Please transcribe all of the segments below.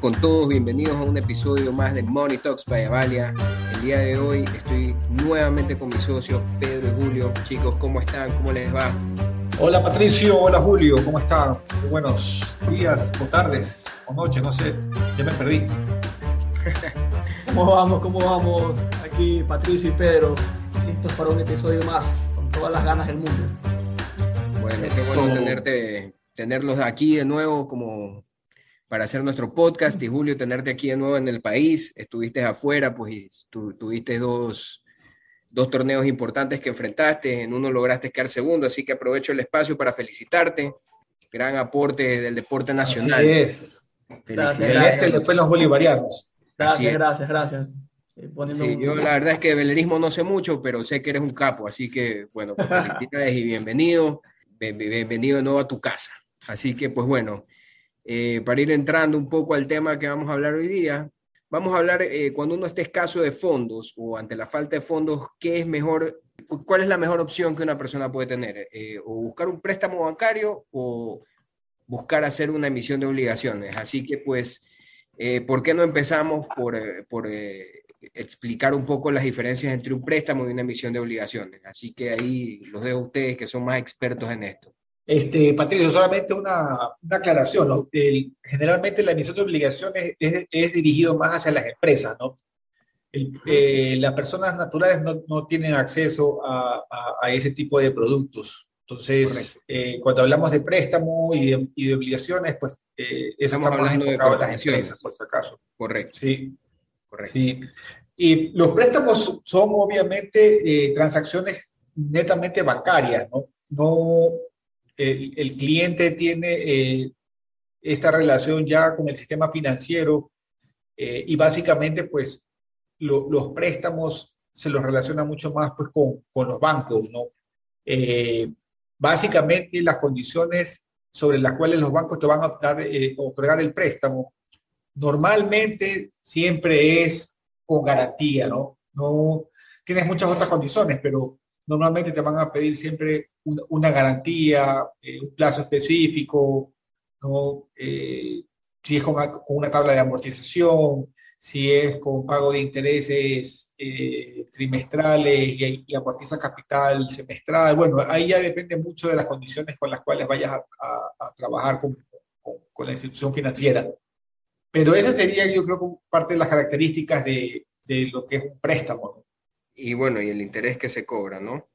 con todos, bienvenidos a un episodio más de Money Talks by Avalia. El día de hoy estoy nuevamente con mis socios Pedro y Julio. Chicos, ¿cómo están? ¿Cómo les va? Hola Patricio, hola Julio, ¿cómo están? Buenos días o tardes o noches, no sé, ya me perdí. ¿Cómo vamos? ¿Cómo vamos? Aquí Patricio y Pedro, listos para un episodio más, con todas las ganas del mundo. Bueno, qué bueno tenerte, tenerlos aquí de nuevo como para hacer nuestro podcast y Julio, tenerte aquí de nuevo en el país. Estuviste afuera, pues tu, tuviste dos, dos torneos importantes que enfrentaste, en uno lograste quedar segundo, así que aprovecho el espacio para felicitarte. Gran aporte del deporte nacional. Así es. Felicidades. Este le fue los bolivarianos. Gracias, gracias, gracias. Sí, yo la verdad es que de velerismo no sé mucho, pero sé que eres un capo, así que bueno, pues felicidades y bienvenido, bienvenido de nuevo a tu casa. Así que pues bueno, eh, para ir entrando un poco al tema que vamos a hablar hoy día, vamos a hablar eh, cuando uno esté escaso de fondos o ante la falta de fondos, ¿qué es mejor? ¿Cuál es la mejor opción que una persona puede tener? Eh, o buscar un préstamo bancario o buscar hacer una emisión de obligaciones. Así que pues, ¿por qué no empezamos por, explicar un poco las diferencias entre un préstamo y una emisión de obligaciones? Así que ahí los dejo a ustedes que son más expertos en esto. Este, Patricio, solamente una, una aclaración. generalmente la emisión de obligaciones es, es, dirigido más hacia las empresas, ¿no? Eh, las personas naturales no, no tienen acceso a, a, ese tipo de productos. Entonces, eh, cuando hablamos de préstamo y de, y de obligaciones, pues eh, eso está más enfocado en las empresas, por si acaso. Correcto. Sí. Correcto. Sí. Y los préstamos son obviamente transacciones netamente bancarias, ¿no? No, el, cliente tiene eh, esta relación ya con el sistema financiero eh, y básicamente pues los préstamos se los relaciona mucho más pues con, con los bancos, ¿no? Eh, básicamente las condiciones sobre las cuales los bancos te van a otorgar el préstamo, normalmente siempre es con garantía, ¿no? No tienes muchas otras condiciones, pero normalmente te van a pedir siempre una, garantía, eh, un plazo específico, ¿no? Eh, si es con, una tabla de amortización, si es con pago de intereses eh, trimestrales y, y, amortiza capital semestral. Bueno, ahí ya depende mucho de las condiciones con las cuales vayas a, trabajar con, con, la institución financiera. Pero esa sería, yo creo, parte de las características de, de lo que es un préstamo. Y bueno, y el interés que se cobra, ¿no?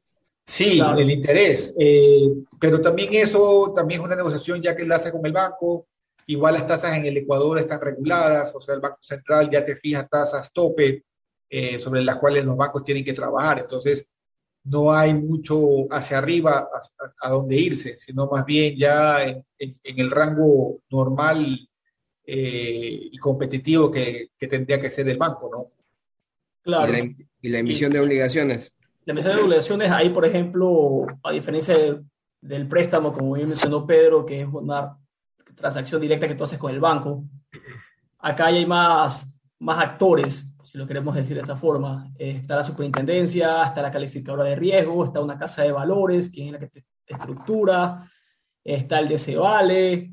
Sí, el interés, eh, pero también eso también es una negociación ya que lo hace con el banco. Igual las tasas en el Ecuador están reguladas, o sea, el Banco Central ya te fija tasas tope eh, sobre las cuales los bancos tienen que trabajar. Entonces, no hay mucho hacia arriba a, dónde irse, sino más bien ya en, el rango normal eh, y competitivo que, que, tendría que ser el banco, ¿no? Claro. ¿Y la, emisión de obligaciones? La emisión de obligaciones, ahí, por ejemplo, a diferencia del, préstamo, como bien mencionó Pedro, que es una transacción directa que tú haces con el banco, acá hay más, más actores, si lo queremos decir de esta forma. Está la superintendencia, está la calificadora de riesgo, está una casa de valores, que es la que te, estructura, está el DC Vale,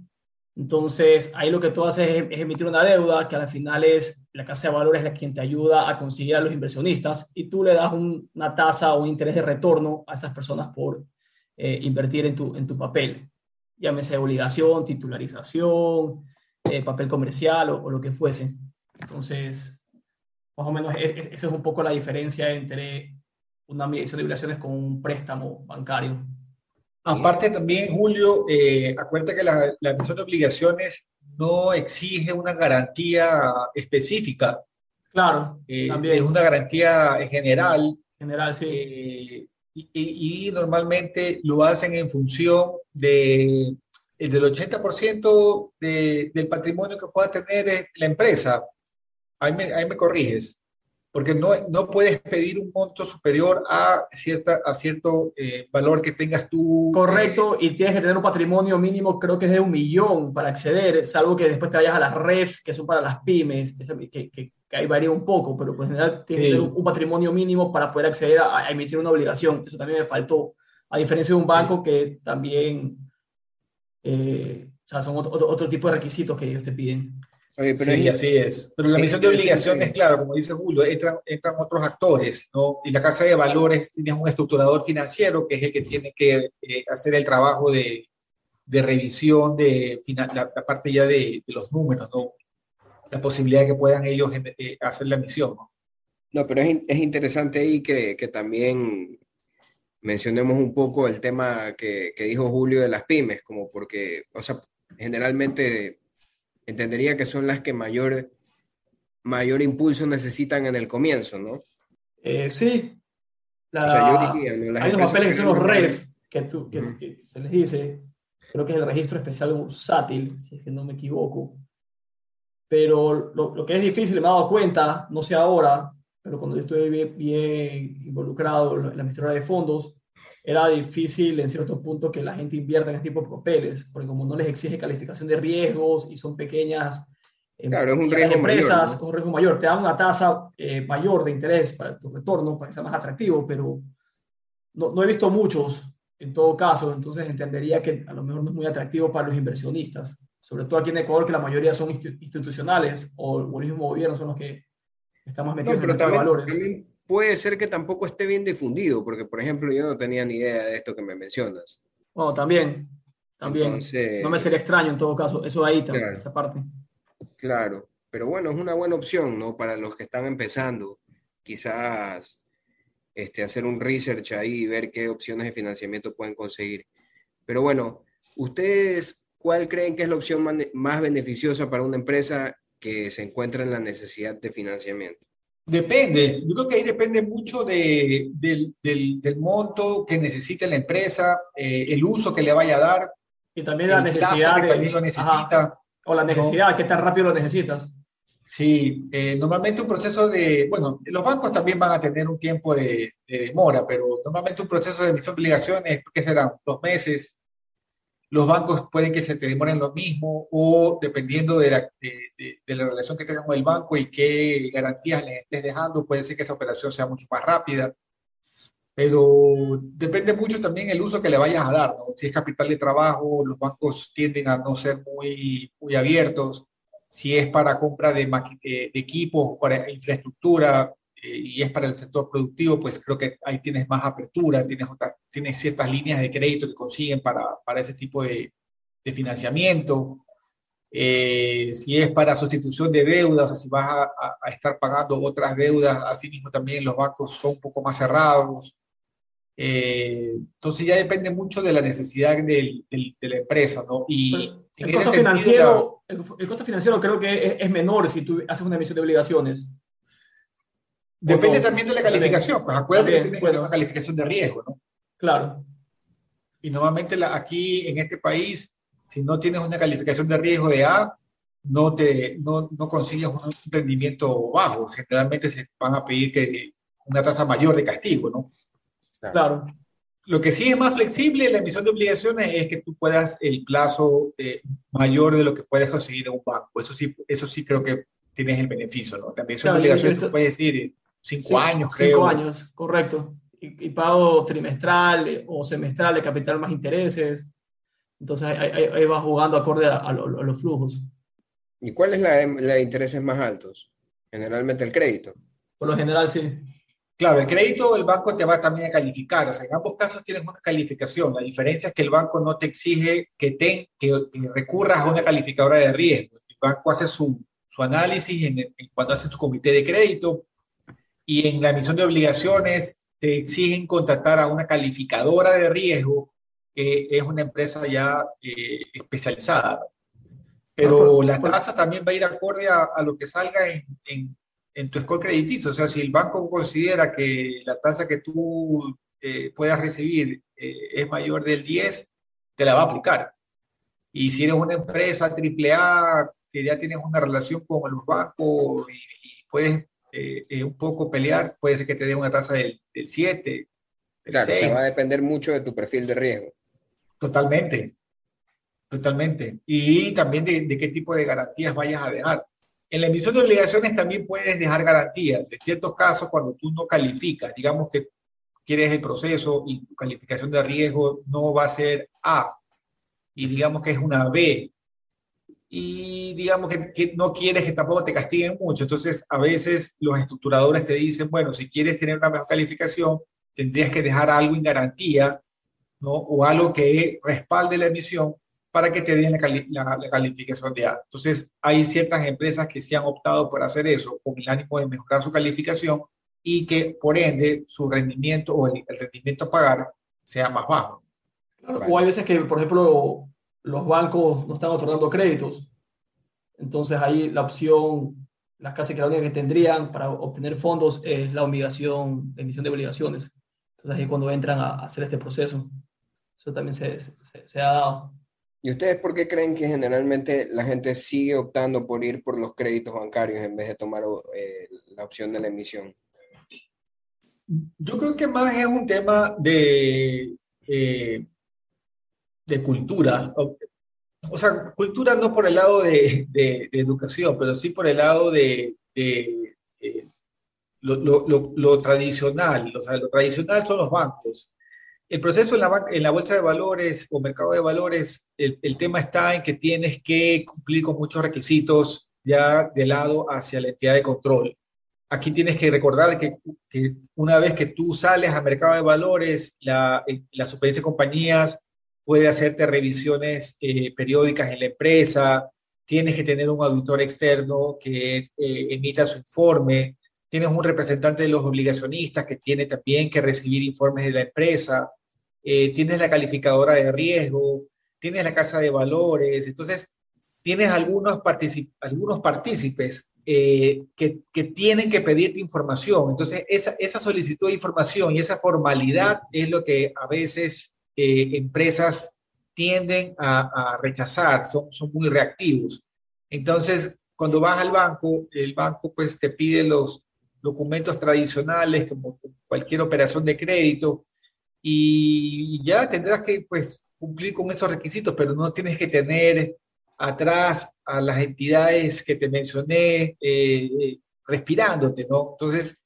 entonces, ahí lo que tú haces es, emitir una deuda que al final es la casa de valores la quien te ayuda a conseguir a los inversionistas y tú le das una tasa o un interés de retorno a esas personas por eh, invertir en tu, en tu papel, llámese obligación, titularización, eh, papel comercial o, lo que fuese. Entonces, más o menos e, e, esa es un poco la diferencia entre una medición de obligaciones con un préstamo bancario. Aparte también, Julio, eh, acuérdate que la, emisión de obligaciones no exige una garantía específica. Claro, eh, también. Es una garantía general. General, sí. Eh, y, normalmente lo hacen en función de, del 80% del patrimonio que pueda tener la empresa. Ahí me, ahí me corriges porque no, no puedes pedir un monto superior a, cierta, a cierto eh, valor que tengas tú. Correcto, y tienes que tener un patrimonio mínimo, creo que es de un millón para acceder, salvo que después te vayas a las REF, que son para las pymes, que, que, ahí varía un poco, pero pues en general tienes que tener un, patrimonio mínimo para poder acceder a, emitir una obligación. Eso también me faltó, a diferencia de un banco que también, eh, o sea, son otro, otro, tipo de requisitos que ellos te piden. Sí, así es. Pero la emisión de obligaciones, claro, como dice Julio, entran, entran otros actores, ¿no? Y la Casa de Valores tiene un estructurador financiero que es el que tiene que eh, hacer el trabajo de, de revisión de la, parte ya de, de, los números, ¿no? La posibilidad de que puedan ellos eh, hacer la emisión, ¿no? No, pero es, es interesante ahí que, que, también mencionemos un poco el tema que, que dijo Julio de las pymes, como porque, o sea, generalmente entendería que son las que mayor, mayor impulso necesitan en el comienzo, ¿no? Eh, sí. o sea, yo diría, ¿no? hay unos papeles que son los REF, que, tú, que, se les dice, creo que es el registro especial bursátil, si es que no me equivoco. Pero lo, lo, que es difícil, me he dado cuenta, no sé ahora, pero cuando yo estuve bien, bien involucrado en la administración de fondos, era difícil en cierto punto que la gente invierta en este tipo de papeles, porque como no les exige calificación de riesgos y son pequeñas em, claro, es un riesgo empresas con un riesgo mayor, te dan una tasa eh, mayor de interés para tu retorno, para que sea más atractivo, pero no, no he visto muchos en todo caso, entonces entendería que a lo mejor no es muy atractivo para los inversionistas, sobre todo aquí en Ecuador, que la mayoría son institucionales o el mismo gobierno son los que estamos metidos en el mercado de valores puede ser que tampoco esté bien difundido, porque por ejemplo yo no tenía ni idea de esto que me mencionas. Bueno, también, también. no me sería extraño en todo caso, eso de ahí también, esa parte. Claro, pero bueno, es una buena opción, ¿no? Para los que están empezando, quizás este, hacer un research ahí y ver qué opciones de financiamiento pueden conseguir. Pero bueno, ¿ustedes cuál creen que es la opción más beneficiosa para una empresa que se encuentra en la necesidad de financiamiento? Depende, yo creo que ahí depende mucho de, del, del, monto que necesite la empresa, eh, el uso que le vaya a dar. Y también la necesidad. Que también lo necesita. O la necesidad, qué tan rápido lo necesitas. Sí, eh, normalmente un proceso de, bueno, los bancos también van a tener un tiempo de, de demora, pero normalmente un proceso de emisión de obligaciones, ¿qué será? Dos meses, los bancos pueden que se te demoren lo mismo o dependiendo de la, de, la, relación que tengan con el banco y qué garantías les estés dejando, puede ser que esa operación sea mucho más rápida. Pero depende mucho también el uso que le vayas a dar. ¿no? Si es capital de trabajo, los bancos tienden a no ser muy, muy abiertos. Si es para compra de, de equipos para infraestructura, eh, y es para el sector productivo, pues creo que ahí tienes más apertura, tienes, tienes ciertas líneas de crédito que consiguen para, para ese tipo de, de financiamiento. Eh, si es para sustitución de deudas, o si vas a, a, estar pagando otras deudas, así mismo también los bancos son un poco más cerrados. Eh, entonces ya depende mucho de la necesidad del, del, de la empresa, ¿no? Y el, costo financiero, el, el, costo financiero creo que es, es menor si tú haces una emisión de obligaciones. Depende también de la calificación, pues acuérdate que tienes que tener una calificación de riesgo, ¿no? Claro. Y normalmente la, aquí en este país, si no tienes una calificación de riesgo de A, no, te, no, no consigues un rendimiento bajo. Generalmente se van a pedir que una tasa mayor de castigo, ¿no? Claro. Lo que sí es más flexible en la emisión de obligaciones es que tú puedas el plazo eh, mayor de lo que puedes conseguir en un banco. Eso sí, eso sí creo que tienes el beneficio, ¿no? La emisión de obligaciones tú puedes decir Cinco años, creo. Cinco años, correcto. Y, pago trimestral eh, o semestral de capital más intereses. Entonces ahí, va jugando acorde a, los flujos. ¿Y cuál es la, la de intereses más altos? Generalmente el crédito. Por lo general, sí. Claro, el crédito el banco te va también a calificar. O sea, en ambos casos tienes una calificación. La diferencia es que el banco no te exige que, te, que, recurras a una calificadora de riesgo. El banco hace su, su análisis en, cuando hace su comité de crédito, y en la emisión de obligaciones te exigen contratar a una calificadora de riesgo, que es una empresa ya eh, especializada. Pero la tasa también va a ir acorde a, lo que salga en, en, en, tu score crediticio. O sea, si el banco considera que la tasa que tú eh, puedas recibir eh, es mayor del 10, te la va a aplicar. Y si eres una empresa AAA que ya tienes una relación con los bancos y, y puedes eh, eh, un poco pelear, puede ser que te dé una tasa del, 7. claro, se va a depender mucho de tu perfil de riesgo. Totalmente, totalmente. Y también de, qué tipo de garantías vayas a dejar. En la emisión de obligaciones también puedes dejar garantías. En ciertos casos, cuando tú no calificas, digamos que quieres el proceso y tu calificación de riesgo no va a ser A, y digamos que es una B, y digamos que, no quieres que tampoco te castiguen mucho. Entonces, a veces los estructuradores te dicen, bueno, si quieres tener una mejor calificación, tendrías que dejar algo en garantía, ¿no? O algo que respalde la emisión para que te den la, calificación de A. Entonces, hay ciertas empresas que sí han optado por hacer eso con el ánimo de mejorar su calificación y que, por ende, su rendimiento o el, rendimiento a pagar sea más bajo. O hay veces que, por ejemplo, los bancos no están otorgando créditos. Entonces ahí la opción, las casas que la única que tendrían para obtener fondos es la obligación, la emisión de obligaciones. Entonces ahí cuando entran a hacer este proceso, eso también se, se, ha dado. ¿Y ustedes por qué creen que generalmente la gente sigue optando por ir por los créditos bancarios en vez de tomar eh, la opción de la emisión? Yo creo que más es un tema de, eh, de cultura. O sea, cultura no por el lado de, de, educación, pero sí por el lado de, eh, lo, tradicional. O sea, lo tradicional son los bancos. El proceso en la, en la bolsa de valores o mercado de valores, el, tema está en que tienes que cumplir con muchos requisitos ya de lado hacia la entidad de control. Aquí tienes que recordar que, una vez que tú sales al mercado de valores, la, eh, la de compañías puede hacerte revisiones eh, periódicas en la empresa, tienes que tener un auditor externo que eh, emita su informe, tienes un representante de los obligacionistas que tiene también que recibir informes de la empresa, eh, tienes la calificadora de riesgo, tienes la casa de valores, entonces tienes algunos, algunos partícipes que, que, tienen que pedirte información. Entonces, esa solicitud de información y esa formalidad es lo que a veces eh, empresas tienden a, rechazar, son, son muy reactivos. Entonces, cuando vas al banco, el banco pues te pide los documentos tradicionales como cualquier operación de crédito y ya tendrás que pues cumplir con esos requisitos, pero no tienes que tener atrás a las entidades que te mencioné eh, respirándote, ¿no? Entonces,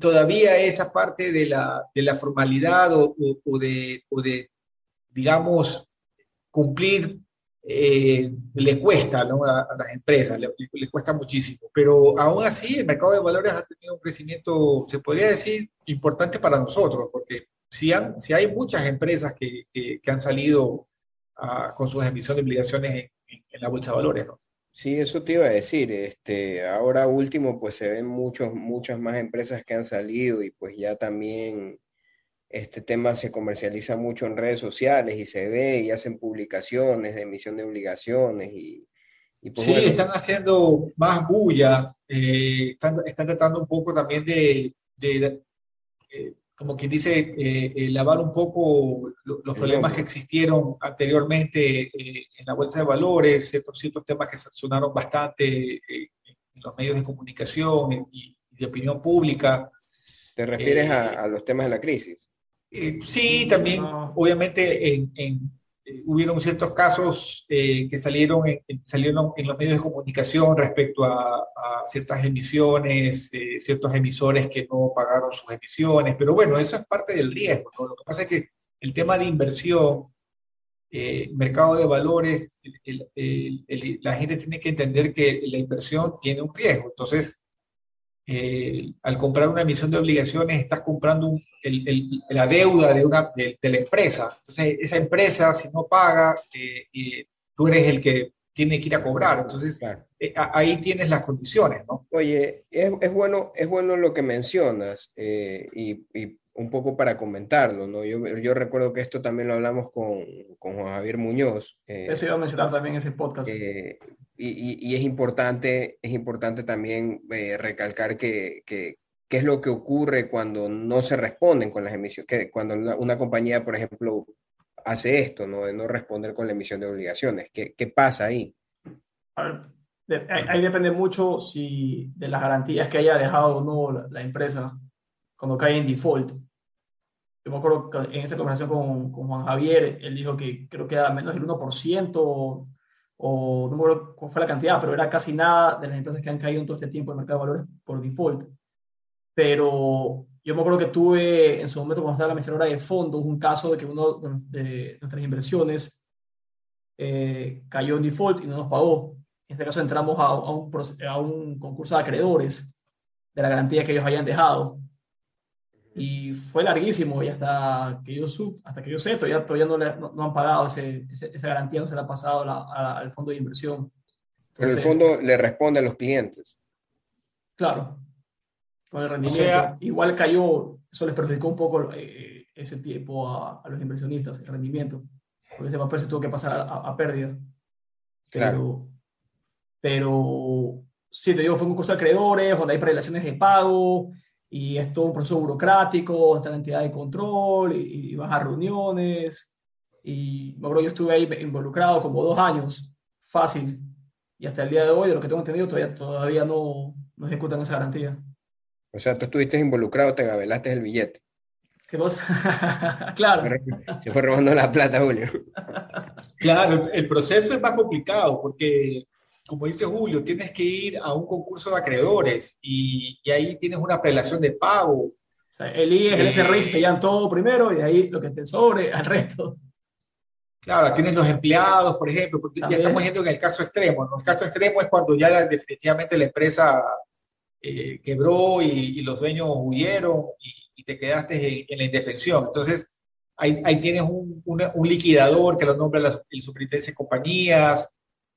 todavía esa parte de la, de la formalidad o, o, de, o, de, digamos, cumplir, eh, le cuesta ¿no? a, las empresas, le, cuesta muchísimo. Pero aún así, el mercado de valores ha tenido un crecimiento, se podría decir, importante para nosotros, porque si, han, si hay muchas empresas que, que, han salido con sus emisiones de obligaciones en, en la bolsa de valores, ¿no? Sí, eso te iba a decir. Este, ahora último, pues se ven muchos, muchas más empresas que han salido y pues ya también este tema se comercializa mucho en redes sociales y se ve y hacen publicaciones de emisión de obligaciones y, pues, sí, están haciendo más bulla, eh, están, están, tratando un poco también de, de, eh, como quien dice, eh, eh, lavar un poco los problemas que existieron anteriormente eh, en la bolsa de valores, ciertos, ciertos temas que sonaron bastante en los medios de comunicación y, de opinión pública. ¿Te refieres a, los temas de la crisis? sí, también, obviamente, en, eh, hubieron ciertos casos eh, que salieron en, salieron en los medios de comunicación respecto a, ciertas emisiones, eh, ciertos emisores que no pagaron sus emisiones, pero bueno, eso es parte del riesgo. Lo que pasa es que el tema de inversión, mercado de valores, la gente tiene que entender que la inversión tiene un riesgo. Entonces, eh, al comprar una emisión de obligaciones estás comprando la deuda de, una, de, la empresa. Entonces, esa empresa, si no paga, eh, tú eres el que tiene que ir a cobrar. Entonces, eh, ahí tienes las condiciones, ¿no? Oye, es, es bueno, es bueno lo que mencionas y, y, un poco para comentarlo, ¿no? Yo, yo, recuerdo que esto también lo hablamos con, con Juan Javier Muñoz. Eso iba a mencionar también en ese podcast y, es, importante, es importante también eh, recalcar que, qué es lo que ocurre cuando no se responden con las emisiones, que cuando una, compañía, por ejemplo, hace esto, ¿no? de no responder con la emisión de obligaciones. ¿Qué, qué pasa ahí? ahí depende mucho si de las garantías que haya dejado o no la, empresa cuando cae en default. Yo me acuerdo que en esa conversación con, con Juan Javier, él dijo que creo que era menos del 1% o no me acuerdo cuál fue la cantidad, pero era casi nada de las empresas que han caído en todo este tiempo en el mercado de valores por default. Pero yo me acuerdo que tuve en su momento, cuando estaba la administradora de fondos, un caso de que uno de nuestras inversiones eh, cayó en default y no nos pagó. En este caso entramos a, un, a un concurso de acreedores de la garantía que ellos habían dejado. Y fue larguísimo y hasta que yo, hasta que yo sé, todavía, todavía no, le, no, han pagado ese, esa garantía, no se la ha pasado al fondo de inversión. Pero el fondo le responde a los clientes. Claro, con el rendimiento. Igual cayó, eso les perjudicó un poco eh, ese tiempo a, los inversionistas, el rendimiento, porque ese papel se tuvo que pasar a, pérdida. Pero, pero sí, te digo, fue un curso de acreedores, donde hay prelaciones de pago, y es todo un proceso burocrático, está la entidad de control, y, vas a reuniones, y bueno, yo estuve ahí involucrado como dos años, fácil, y hasta el día de hoy, de lo que tengo entendido, todavía, todavía no, no ejecutan esa garantía. O sea, tú estuviste involucrado, te gabelaste el billete. ¿Qué cosa? claro. Se fue robando la plata, Julio. Claro, el proceso es más complicado porque, como dice Julio, tienes que ir a un concurso de acreedores y, y ahí tienes una apelación de pago. O sea, el IES, el SRI se te llevan todo primero y de ahí lo que te sobre al resto. Claro, tienes los empleados, por ejemplo, porque ya estamos yendo en el caso extremo. ¿no? El caso extremo es cuando ya definitivamente la empresa eh, quebró y, los dueños huyeron y, te quedaste en, la indefensión. Entonces, ahí, ahí tienes un, un, liquidador que lo nombra el superintendente de compañías,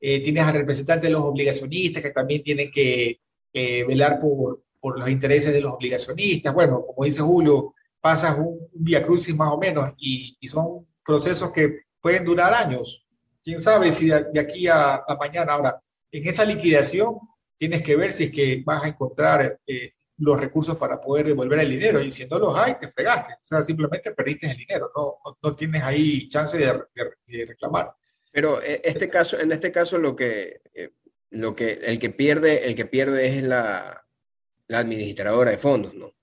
eh, tienes al representante de los obligacionistas que también tienen que velar por, por, los intereses de los obligacionistas. Bueno, como dice Julio, pasas un, via crucis más o menos y, son procesos que pueden durar años. ¿Quién sabe si de, aquí a, a mañana? Ahora, en esa liquidación tienes que ver si es que vas a encontrar eh, los recursos para poder devolver el dinero. Y si no los hay, te fregaste. O sea, simplemente perdiste el dinero. No, no, tienes ahí chance de, reclamar. Pero eh, este caso, en este caso, lo que, eh, lo que, el, que pierde, el que pierde es la, la administradora de fondos, ¿no?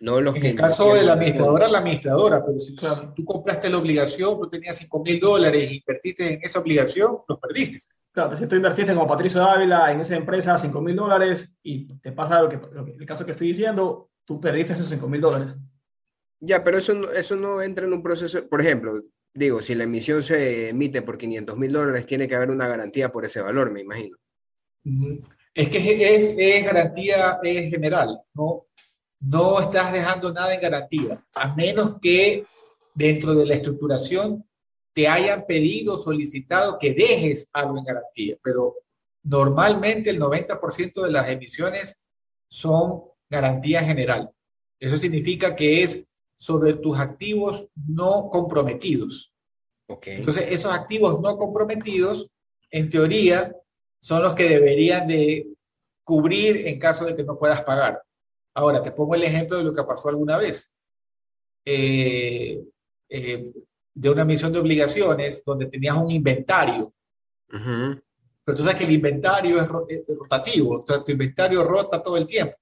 No los en el caso de la administradora, la administradora, pero si, tú compraste la obligación, tú tenías 5 mil dólares y invertiste en esa obligación, los perdiste. Claro, si tú invertiste como Patricio Dávila en esa empresa 5 mil dólares y te pasa lo que, el caso que estoy diciendo, tú perdiste esos 5 mil dólares. Ya, pero eso no, eso no entra en un proceso, por ejemplo, digo, si la emisión se emite por 500 mil dólares, tiene que haber una garantía por ese valor, me imagino. Es que es, garantía es general, ¿no? No estás dejando nada en garantía, a menos que dentro de la estructuración te hayan pedido, solicitado que dejes algo en garantía, pero normalmente el 90% de las emisiones son garantía general. Eso significa que es sobre tus activos no comprometidos. Okay. Entonces, esos activos no comprometidos, en teoría, son los que deberían de cubrir en caso de que no puedas pagar. Ahora, te pongo el ejemplo de lo que pasó alguna vez. Eh, eh, de una emisión de obligaciones donde tenías un inventario. Pero tú sabes que el inventario es, rotativo, o sea, tu inventario rota todo el tiempo.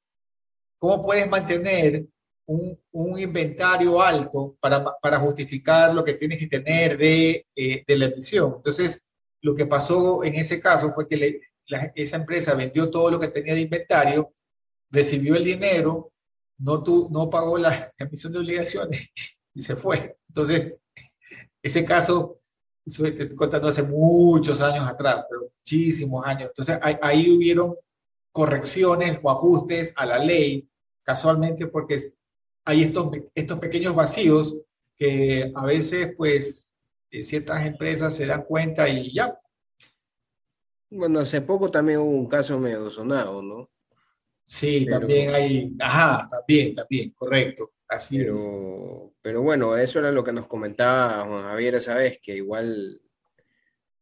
¿Cómo puedes mantener un, inventario alto para, justificar lo que tienes que tener de, eh, de, la emisión? Entonces, lo que pasó en ese caso fue que esa empresa vendió todo lo que tenía de inventario, recibió el dinero, no, tu, no pagó la emisión de obligaciones y se fue. Entonces, ese caso, te estoy contando hace muchos años atrás, pero muchísimos años. Entonces, ahí, hubieron correcciones o ajustes a la ley, casualmente porque hay estos, estos pequeños vacíos que a veces, pues, eh, ciertas empresas se dan cuenta y ya. Bueno, hace poco también hubo un caso medio sonado, ¿no? Sí, también hay, ajá, también, también, correcto. Así pero, es. Pero bueno, eso era lo que nos comentaba Juan Javier esa vez, que igual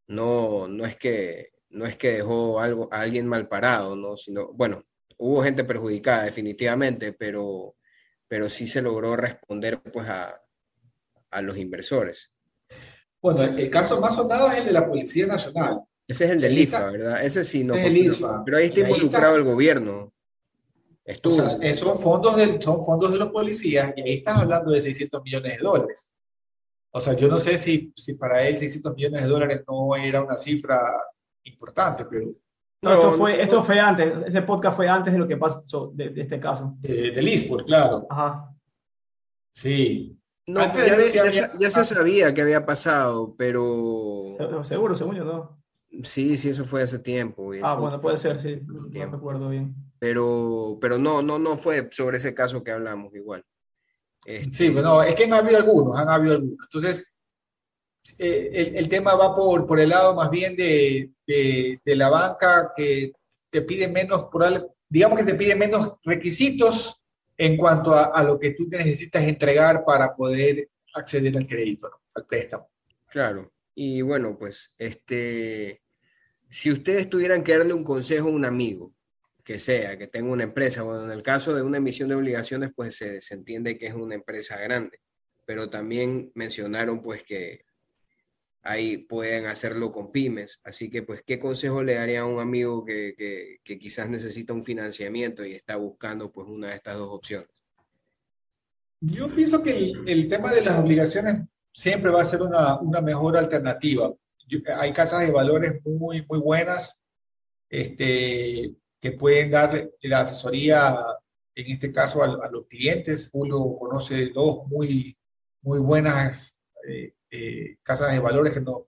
no, no, es, que, no es que dejó algo, a alguien mal parado, ¿no? Sino, bueno, hubo gente perjudicada definitivamente, pero, pero sí se logró responder pues a, a los inversores. Bueno, el caso más sonado es el de la Policía Nacional. Ese es el del IFA, ¿verdad? Ese sí, no. Pero ahí está involucrado el gobierno son, fondos de, son fondos de los policías y ahí estás hablando de 600 millones de dólares. O sea, yo no sé si, si para él 600 millones de dólares no era una cifra importante, pero... No, esto, fue, esto fue antes, ese podcast fue antes de lo que pasó de, este caso. del eSport, claro. Ajá. Sí. No, ya, se sabía que había pasado, pero... Seguro, según yo, ¿no? Sí, sí, eso fue hace tiempo. Ah, bueno, puede ser, sí, no recuerdo bien. Pero, pero no, no, no fue sobre ese caso que hablamos igual. Este, sí, bueno, es que han habido algunos, han habido algunos. Entonces, eh, el, tema va por, por el lado más bien de, de, la banca que te pide menos, digamos que te pide menos requisitos en cuanto a, lo que tú necesitas entregar para poder acceder al crédito, al préstamo. Claro, y bueno, pues este, si ustedes tuvieran que darle un consejo a un amigo, que sea, que tenga una empresa, bueno, en el caso de una emisión de obligaciones, pues se, se entiende que es una empresa grande, pero también mencionaron pues que ahí pueden hacerlo con pymes. Así que, pues, ¿qué consejo le daría a un amigo que, que, quizás necesita un financiamiento y está buscando, pues, una de estas dos opciones? Yo pienso que el, el tema de las obligaciones siempre va a ser una, una mejor alternativa. hay casas de valores muy, muy buenas este, que pueden dar la asesoría, en este caso, a, los clientes. Uno conoce dos muy, muy buenas eh, eh, casas de valores que, no,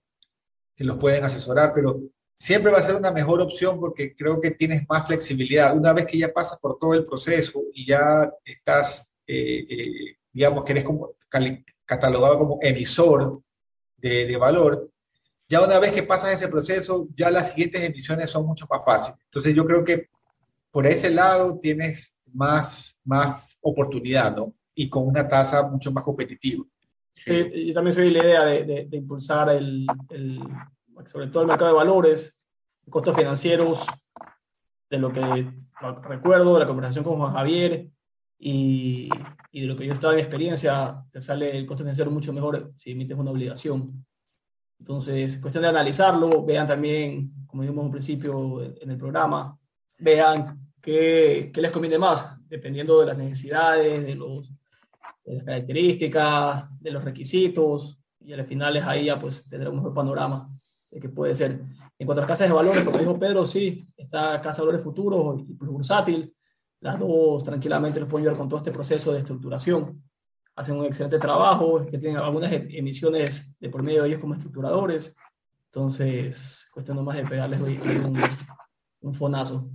que los pueden asesorar, pero siempre va a ser una mejor opción porque creo que tienes más flexibilidad. Una vez que ya pasas por todo el proceso y ya estás, eh, eh, digamos que eres catalogado como emisor de, de, valor, ya una vez que pasas ese proceso, ya las siguientes emisiones son mucho más fáciles. Entonces yo creo que por ese lado tienes más, más oportunidad, ¿no? Y con una tasa mucho más competitiva. Y, también soy la idea de, impulsar el, sobre todo el mercado de valores, costos financieros, de lo que recuerdo de la conversación con Juan Javier y, de lo que yo estaba en experiencia, te sale el costo financiero mucho mejor si emites una obligación. Entonces, cuestión de analizarlo, vean también, como dijimos un principio en el programa, vean qué, qué les conviene más, dependiendo de las necesidades, de los de las características, de los requisitos, y al final es ahí ya pues tendrá un mejor panorama de qué puede ser. En cuanto a las casas de valores, como dijo Pedro, sí, está Casa de Valores Futuros y Plus Bursátil, las dos tranquilamente los pueden ayudar con todo este proceso de estructuración. Hacen un excelente trabajo, que tienen algunas em-, emisiones de por medio de ellos como estructuradores. Entonces, cuesta nomás de pegarles un, un fonazo.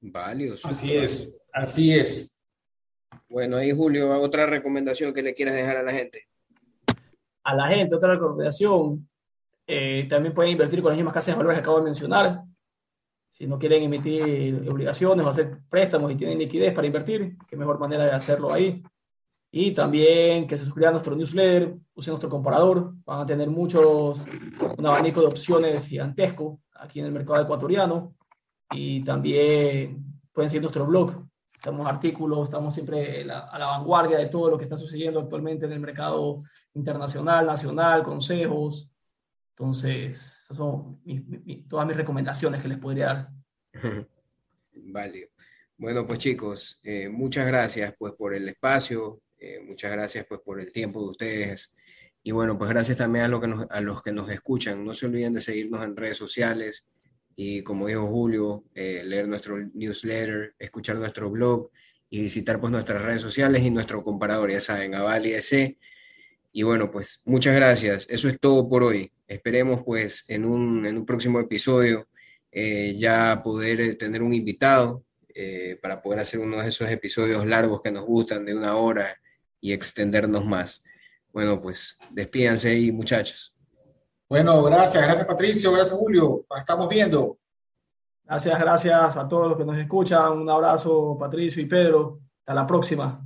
Valioso. Así es, así es. Bueno, ahí Julio, otra recomendación que le quieras dejar a la gente. A la gente, otra recomendación, eh, también pueden invertir con las mismas casas de valores que acabo de mencionar. Si no quieren emitir obligaciones o hacer préstamos y tienen liquidez para invertir, qué mejor manera de hacerlo ahí. Y también que se suscriban a nuestro newsletter, usen nuestro comparador, van a tener muchos, un abanico de opciones gigantesco aquí en el mercado ecuatoriano. Y también pueden seguir nuestro blog, estamos artículos, estamos siempre a la vanguardia de todo lo que está sucediendo actualmente en el mercado internacional, nacional, consejos. Entonces, esas son todas mis recomendaciones que les podría dar. Vale. Bueno, pues chicos, eh, muchas gracias pues por el espacio, eh, muchas gracias pues por el tiempo de ustedes. Y bueno, pues gracias también a, lo que a los que nos escuchan. No se olviden de seguirnos en redes sociales, y como dijo Julio, eh, leer nuestro newsletter, escuchar nuestro blog y visitar pues nuestras redes sociales y nuestro comparador, ya saben, Aval y EC. Y bueno, pues muchas gracias. Eso es todo por hoy. Esperemos pues en un, en un próximo episodio eh, ya poder eh, tener un invitado para poder hacer uno de esos episodios largos que nos gustan de una hora y extendernos más. Bueno, pues despídanse ahí muchachos. Bueno, gracias, gracias Patricio, gracias Julio, estamos viendo. Gracias, gracias a todos los que nos escuchan. Un abrazo, Patricio y Pedro. Hasta la próxima.